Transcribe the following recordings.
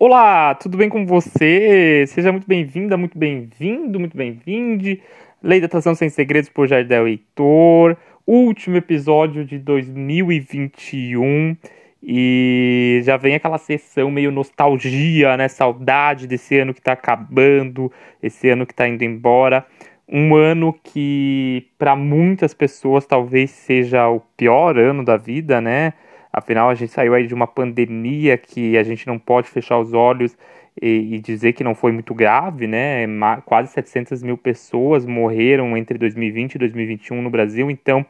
Olá, tudo bem com você? Seja muito bem-vinda, muito bem-vindo, muito bem-vinde. Lei da Atração Sem Segredos por Jardel Heitor. Último episódio de 2021. E já vem aquela sessão meio nostalgia, né? Saudade desse ano que tá acabando, esse ano que tá indo embora. Um ano que, para muitas pessoas, talvez seja o pior ano da vida, né? Afinal, a gente saiu aí de uma pandemia que a gente não pode fechar os olhos e, e dizer que não foi muito grave, né? Quase 700 mil pessoas morreram entre 2020 e 2021 no Brasil, então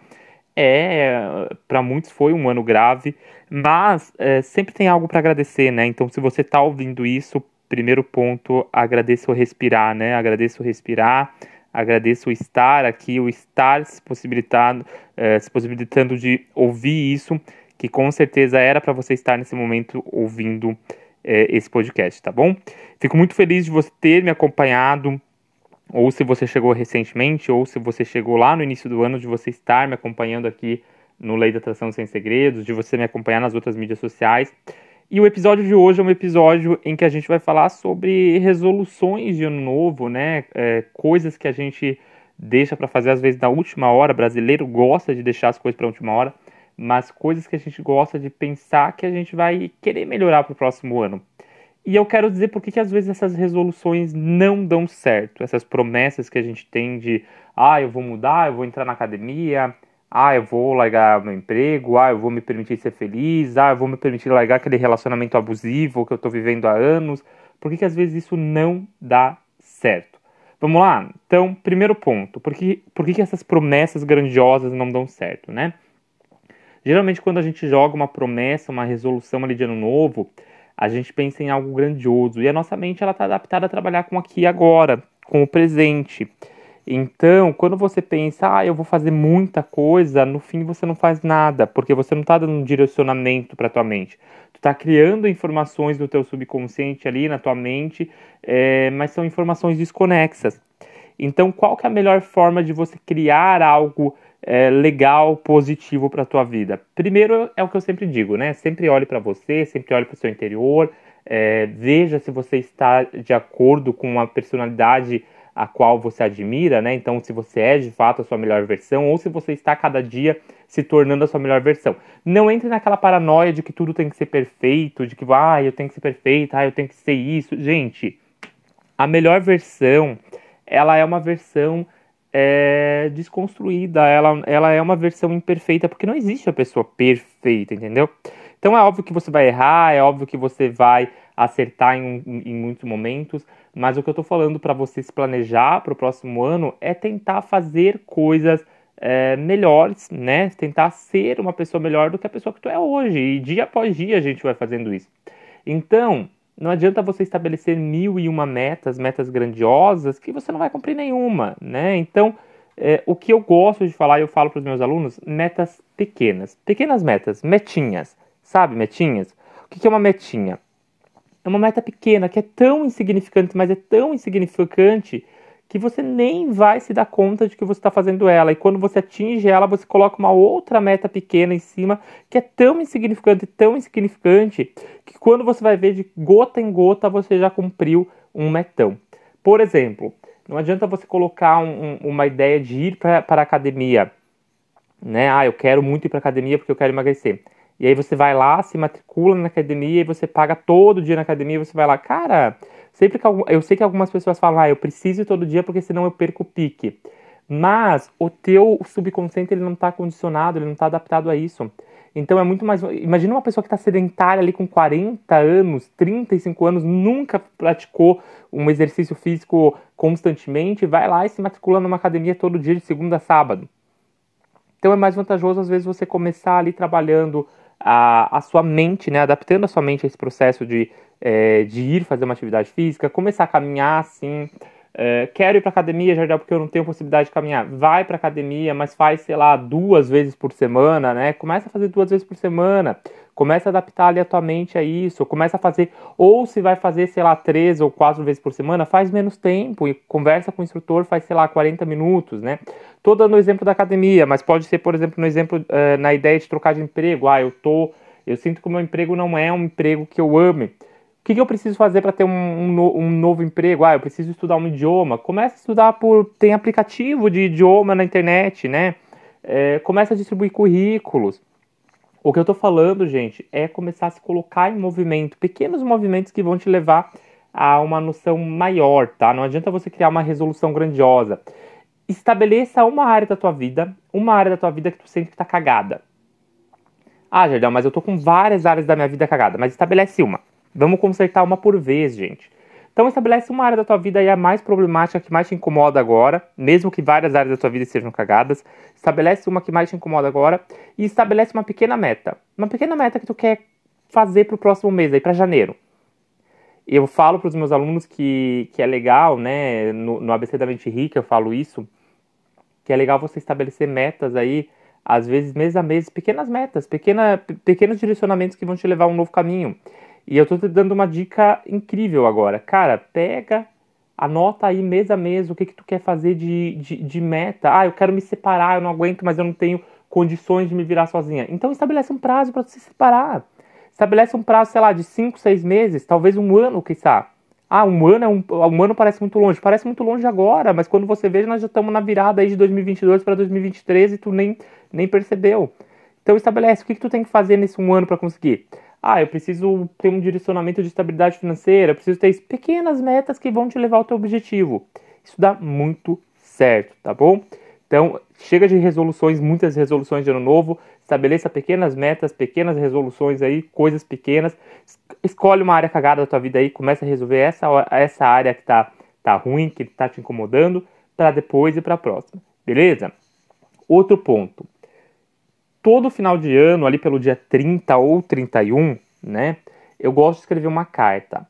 é para muitos foi um ano grave, mas é, sempre tem algo para agradecer, né? Então, se você está ouvindo isso, primeiro ponto, agradeço respirar, né? Agradeço respirar, agradeço estar aqui, o estar se possibilitando, é, se possibilitando de ouvir isso que com certeza era para você estar nesse momento ouvindo é, esse podcast, tá bom? Fico muito feliz de você ter me acompanhado, ou se você chegou recentemente, ou se você chegou lá no início do ano, de você estar me acompanhando aqui no Lei da Atração Sem Segredos, de você me acompanhar nas outras mídias sociais. E o episódio de hoje é um episódio em que a gente vai falar sobre resoluções de ano novo, né? É, coisas que a gente deixa para fazer às vezes na última hora. Brasileiro gosta de deixar as coisas para última hora mas coisas que a gente gosta de pensar que a gente vai querer melhorar para o próximo ano. E eu quero dizer por que às vezes essas resoluções não dão certo, essas promessas que a gente tem de, ah, eu vou mudar, eu vou entrar na academia, ah, eu vou largar meu emprego, ah, eu vou me permitir ser feliz, ah, eu vou me permitir largar aquele relacionamento abusivo que eu estou vivendo há anos. Por que, às vezes isso não dá certo? Vamos lá? Então, primeiro ponto, por que, por que, que essas promessas grandiosas não dão certo, né? Geralmente, quando a gente joga uma promessa, uma resolução ali de ano novo, a gente pensa em algo grandioso e a nossa mente ela está adaptada a trabalhar com aqui e agora, com o presente. Então, quando você pensa, ah, eu vou fazer muita coisa, no fim você não faz nada, porque você não está dando um direcionamento para tua mente. Tu está criando informações do teu subconsciente ali na tua mente, é, mas são informações desconexas. Então, qual que é a melhor forma de você criar algo é, legal, positivo para a tua vida? Primeiro é o que eu sempre digo, né? Sempre olhe para você, sempre olhe para o seu interior, é, veja se você está de acordo com a personalidade a qual você admira, né? Então, se você é de fato a sua melhor versão ou se você está cada dia se tornando a sua melhor versão. Não entre naquela paranoia de que tudo tem que ser perfeito, de que ah, eu tenho que ser perfeito, ah, eu tenho que ser isso. Gente, a melhor versão, ela é uma versão é desconstruída, ela, ela é uma versão imperfeita, porque não existe a pessoa perfeita, entendeu? Então é óbvio que você vai errar, é óbvio que você vai acertar em, em muitos momentos, mas o que eu estou falando para você se planejar para o próximo ano é tentar fazer coisas é, melhores, né? Tentar ser uma pessoa melhor do que a pessoa que tu é hoje. E dia após dia a gente vai fazendo isso. Então, não adianta você estabelecer mil e uma metas, metas grandiosas, que você não vai cumprir nenhuma, né? Então, é, o que eu gosto de falar, eu falo para os meus alunos, metas pequenas. Pequenas metas, metinhas. Sabe, metinhas? O que é uma metinha? É uma meta pequena, que é tão insignificante, mas é tão insignificante que você nem vai se dar conta de que você está fazendo ela. E quando você atinge ela, você coloca uma outra meta pequena em cima, que é tão insignificante, tão insignificante, que quando você vai ver de gota em gota, você já cumpriu um metão. Por exemplo, não adianta você colocar um, uma ideia de ir para a academia, né? Ah, eu quero muito ir para academia porque eu quero emagrecer. E aí você vai lá, se matricula na academia e você paga todo dia na academia, você vai lá, cara, sempre que eu sei que algumas pessoas falam, ah, eu preciso todo dia porque senão eu perco o pique. Mas o teu subconsciente ele não está condicionado, ele não está adaptado a isso. Então é muito mais. Imagina uma pessoa que está sedentária ali com 40 anos, 35 anos, nunca praticou um exercício físico constantemente, vai lá e se matricula numa academia todo dia de segunda a sábado. Então é mais vantajoso às vezes você começar ali trabalhando a, a sua mente, né, adaptando a sua mente a esse processo de, é, de ir fazer uma atividade física, começar a caminhar assim. É, quero ir para academia, já porque eu não tenho possibilidade de caminhar. Vai para academia, mas faz, sei lá, duas vezes por semana, né? Começa a fazer duas vezes por semana. Começa a adaptar ali a tua mente a isso. Começa a fazer, ou se vai fazer, sei lá, três ou quatro vezes por semana, faz menos tempo e conversa com o instrutor, faz, sei lá, 40 minutos, né? Tô dando o exemplo da academia, mas pode ser, por exemplo, no exemplo, uh, na ideia de trocar de emprego. Ah, eu tô, eu sinto que o meu emprego não é um emprego que eu ame. Que, que eu preciso fazer para ter um, um, um, novo emprego? Ah, eu preciso estudar um idioma. Começa a estudar por. Tem aplicativo de idioma na internet, né? É, começa a distribuir currículos. O que eu estou falando, gente, é começar a se colocar em movimento, pequenos movimentos que vão te levar a uma noção maior, tá? Não adianta você criar uma resolução grandiosa. Estabeleça uma área da tua vida, uma área da tua vida que tu sente que tá cagada. Ah, Jardel, mas eu tô com várias áreas da minha vida cagada, mas estabelece uma. Vamos consertar uma por vez, gente. Então estabelece uma área da tua vida aí a mais problemática, que mais te incomoda agora, mesmo que várias áreas da tua vida sejam cagadas. Estabelece uma que mais te incomoda agora e estabelece uma pequena meta. Uma pequena meta que tu quer fazer pro próximo mês, aí para janeiro. Eu falo para os meus alunos que, que é legal, né, no, no ABC da Mente Rica eu falo isso, que é legal você estabelecer metas aí, às vezes mês a mês, pequenas metas, pequena, pequenos direcionamentos que vão te levar a um novo caminho. E eu estou te dando uma dica incrível agora. Cara, pega, anota aí mês a mês o que, que tu quer fazer de, de, de meta. Ah, eu quero me separar, eu não aguento, mas eu não tenho condições de me virar sozinha. Então estabelece um prazo para se separar. Estabelece um prazo, sei lá, de 5, 6 meses, talvez um ano, quiçá. Ah, um ano, é um, um ano parece muito longe. Parece muito longe agora, mas quando você vê, nós já estamos na virada aí de 2022 para 2023 e tu nem, nem percebeu. Então estabelece o que, que tu tem que fazer nesse um ano para conseguir. Ah, eu preciso ter um direcionamento de estabilidade financeira, preciso ter pequenas metas que vão te levar ao teu objetivo. Isso dá muito certo, tá bom? Então, chega de resoluções, muitas resoluções de ano novo, estabeleça pequenas metas, pequenas resoluções aí, coisas pequenas. Escolhe uma área cagada da tua vida aí, começa a resolver essa, essa área que tá, tá ruim, que tá te incomodando, para depois e para a próxima. Beleza? Outro ponto todo final de ano, ali pelo dia 30 ou 31, né, eu gosto de escrever uma carta.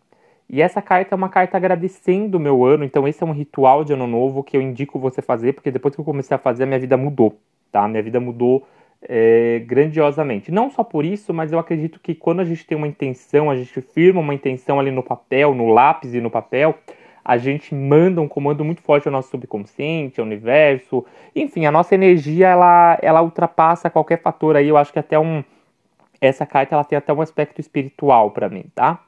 E essa carta é uma carta agradecendo o meu ano, então esse é um ritual de ano novo que eu indico você fazer, porque depois que eu comecei a fazer, a minha vida mudou, tá? Minha vida mudou é, grandiosamente. Não só por isso, mas eu acredito que quando a gente tem uma intenção, a gente firma uma intenção ali no papel, no lápis e no papel, a gente manda um comando muito forte ao nosso subconsciente, ao universo. Enfim, a nossa energia ela, ela ultrapassa qualquer fator aí. Eu acho que até um essa carta ela tem até um aspecto espiritual para mim, tá?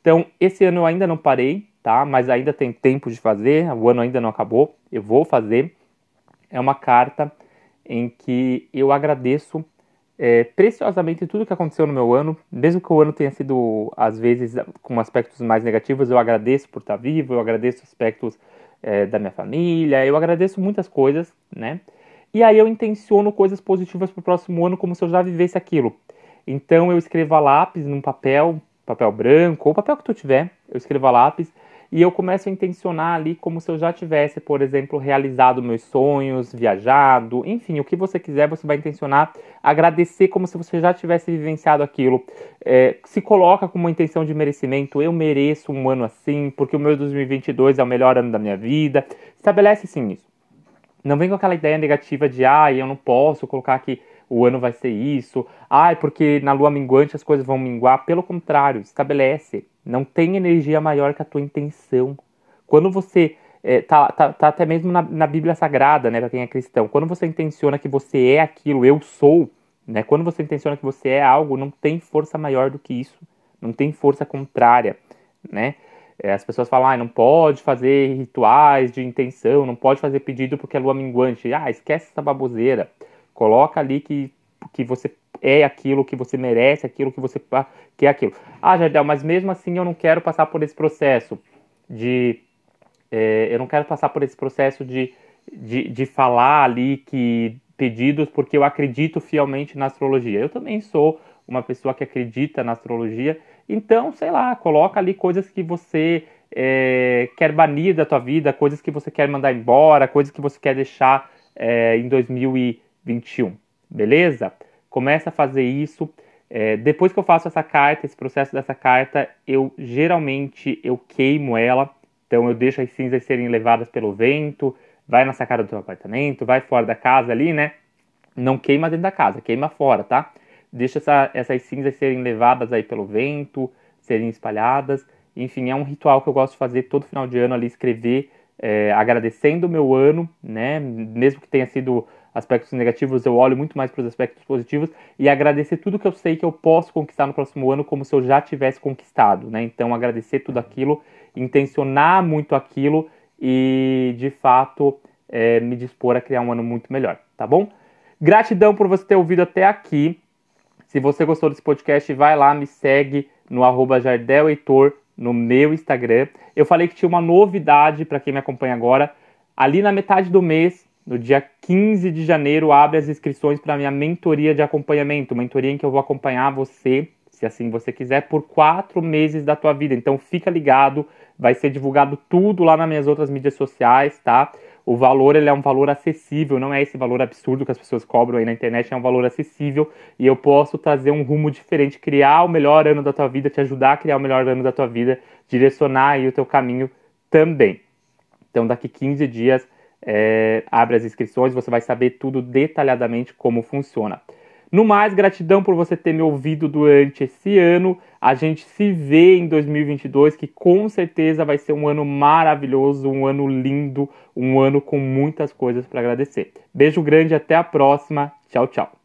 Então, esse ano eu ainda não parei, tá? Mas ainda tem tempo de fazer, o ano ainda não acabou. Eu vou fazer. É uma carta em que eu agradeço é, preciosamente tudo que aconteceu no meu ano, mesmo que o ano tenha sido, às vezes, com aspectos mais negativos, eu agradeço por estar vivo, eu agradeço aspectos é, da minha família, eu agradeço muitas coisas, né? E aí eu intenciono coisas positivas para o próximo ano, como se eu já vivesse aquilo. Então eu escrevo a lápis num papel, papel branco, ou papel que tu tiver, eu escrevo a lápis e eu começo a intencionar ali como se eu já tivesse, por exemplo, realizado meus sonhos, viajado, enfim, o que você quiser, você vai intencionar agradecer como se você já tivesse vivenciado aquilo. É, se coloca com uma intenção de merecimento, eu mereço um ano assim, porque o meu 2022 é o melhor ano da minha vida. Estabelece sim isso. Não vem com aquela ideia negativa de, ah, eu não posso colocar que o ano vai ser isso, ah, porque na lua minguante as coisas vão minguar. Pelo contrário, estabelece não tem energia maior que a tua intenção. Quando você é, tá, tá, tá, até mesmo na, na Bíblia Sagrada, né, para quem é cristão. Quando você intenciona que você é aquilo, eu sou, né? Quando você intenciona que você é algo, não tem força maior do que isso. Não tem força contrária, né? É, as pessoas falam, ah, não pode fazer rituais de intenção, não pode fazer pedido porque é lua minguante. Ah, esquece essa baboseira. Coloca ali que, que você é aquilo que você merece, aquilo que você quer aquilo. Ah, Jardel, mas mesmo assim eu não quero passar por esse processo de. É, eu não quero passar por esse processo de, de, de falar ali que pedidos porque eu acredito fielmente na astrologia. Eu também sou uma pessoa que acredita na astrologia. Então, sei lá, coloca ali coisas que você é, quer banir da tua vida, coisas que você quer mandar embora, coisas que você quer deixar é, em 2021, beleza? Começa a fazer isso. É, depois que eu faço essa carta, esse processo dessa carta, eu geralmente eu queimo ela. Então eu deixo as cinzas serem levadas pelo vento, vai na sacada do teu apartamento, vai fora da casa ali, né? Não queima dentro da casa, queima fora, tá? Deixa essa, essas cinzas serem levadas aí pelo vento, serem espalhadas. Enfim, é um ritual que eu gosto de fazer todo final de ano ali, escrever, é, agradecendo o meu ano, né? Mesmo que tenha sido aspectos negativos, eu olho muito mais para os aspectos positivos e agradecer tudo que eu sei que eu posso conquistar no próximo ano como se eu já tivesse conquistado, né? Então agradecer tudo aquilo, intencionar muito aquilo e de fato é, me dispor a criar um ano muito melhor, tá bom? Gratidão por você ter ouvido até aqui. Se você gostou desse podcast, vai lá, me segue no arroba Jardel Heitor no meu Instagram. Eu falei que tinha uma novidade para quem me acompanha agora. Ali na metade do mês, no dia 15 de janeiro, abre as inscrições para minha mentoria de acompanhamento, mentoria em que eu vou acompanhar você, se assim você quiser, por quatro meses da tua vida. Então fica ligado, vai ser divulgado tudo lá nas minhas outras mídias sociais, tá? O valor ele é um valor acessível, não é esse valor absurdo que as pessoas cobram aí na internet, é um valor acessível e eu posso trazer um rumo diferente, criar o melhor ano da tua vida, te ajudar a criar o melhor ano da tua vida, direcionar aí o teu caminho também. Então daqui 15 dias é, abre as inscrições, você vai saber tudo detalhadamente como funciona. No mais, gratidão por você ter me ouvido durante esse ano. A gente se vê em 2022, que com certeza vai ser um ano maravilhoso, um ano lindo, um ano com muitas coisas para agradecer. Beijo grande, até a próxima. Tchau, tchau.